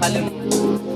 Hallelujah